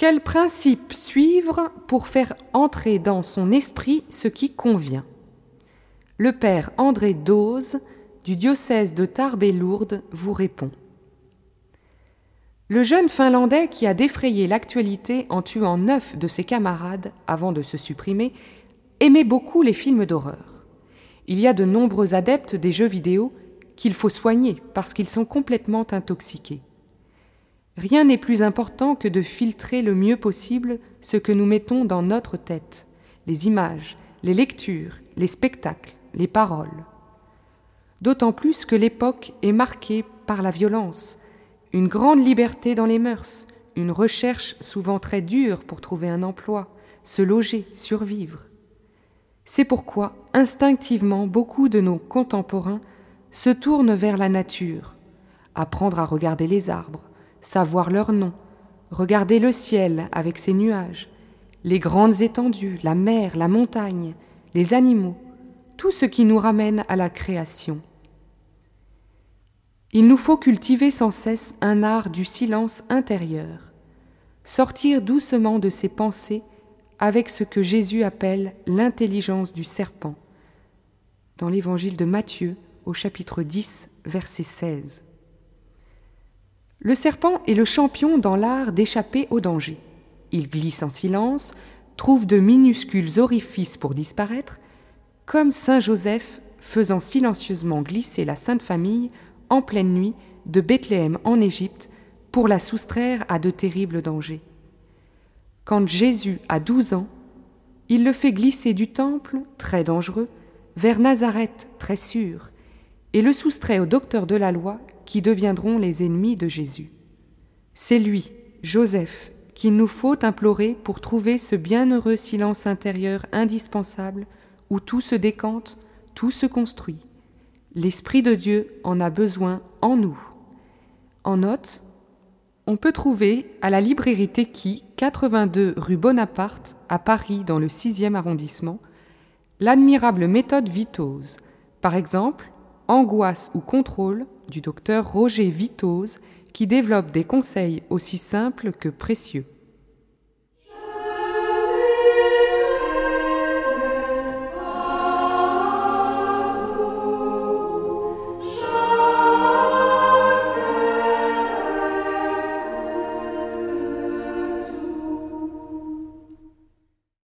Quel principe suivre pour faire entrer dans son esprit ce qui convient? Le père André Dose, du diocèse de Tarbes et Lourdes, vous répond. Le jeune Finlandais qui a défrayé l'actualité en tuant neuf de ses camarades avant de se supprimer aimait beaucoup les films d'horreur. Il y a de nombreux adeptes des jeux vidéo qu'il faut soigner parce qu'ils sont complètement intoxiqués. Rien n'est plus important que de filtrer le mieux possible ce que nous mettons dans notre tête, les images, les lectures, les spectacles, les paroles. D'autant plus que l'époque est marquée par la violence, une grande liberté dans les mœurs, une recherche souvent très dure pour trouver un emploi, se loger, survivre. C'est pourquoi, instinctivement, beaucoup de nos contemporains se tournent vers la nature, apprendre à regarder les arbres, savoir leur nom, regarder le ciel avec ses nuages, les grandes étendues, la mer, la montagne, les animaux, tout ce qui nous ramène à la création. Il nous faut cultiver sans cesse un art du silence intérieur, sortir doucement de ses pensées avec ce que Jésus appelle l'intelligence du serpent, dans l'évangile de Matthieu au chapitre 10, verset 16. Le serpent est le champion dans l'art d'échapper au danger. Il glisse en silence, trouve de minuscules orifices pour disparaître, comme Saint Joseph faisant silencieusement glisser la Sainte Famille en pleine nuit de Bethléem en Égypte pour la soustraire à de terribles dangers. Quand Jésus a douze ans, il le fait glisser du temple, très dangereux, vers Nazareth, très sûr, et le soustrait aux docteurs de la loi qui deviendront les ennemis de Jésus. C'est lui, Joseph, qu'il nous faut implorer pour trouver ce bienheureux silence intérieur indispensable où tout se décante, tout se construit. L'Esprit de Dieu en a besoin en nous. En note, on peut trouver à la librairie Teki, 82 rue Bonaparte, à Paris, dans le 6e arrondissement, l'admirable méthode Vitose. Par exemple, Angoisse ou contrôle du docteur Roger Vitose qui développe des conseils aussi simples que précieux.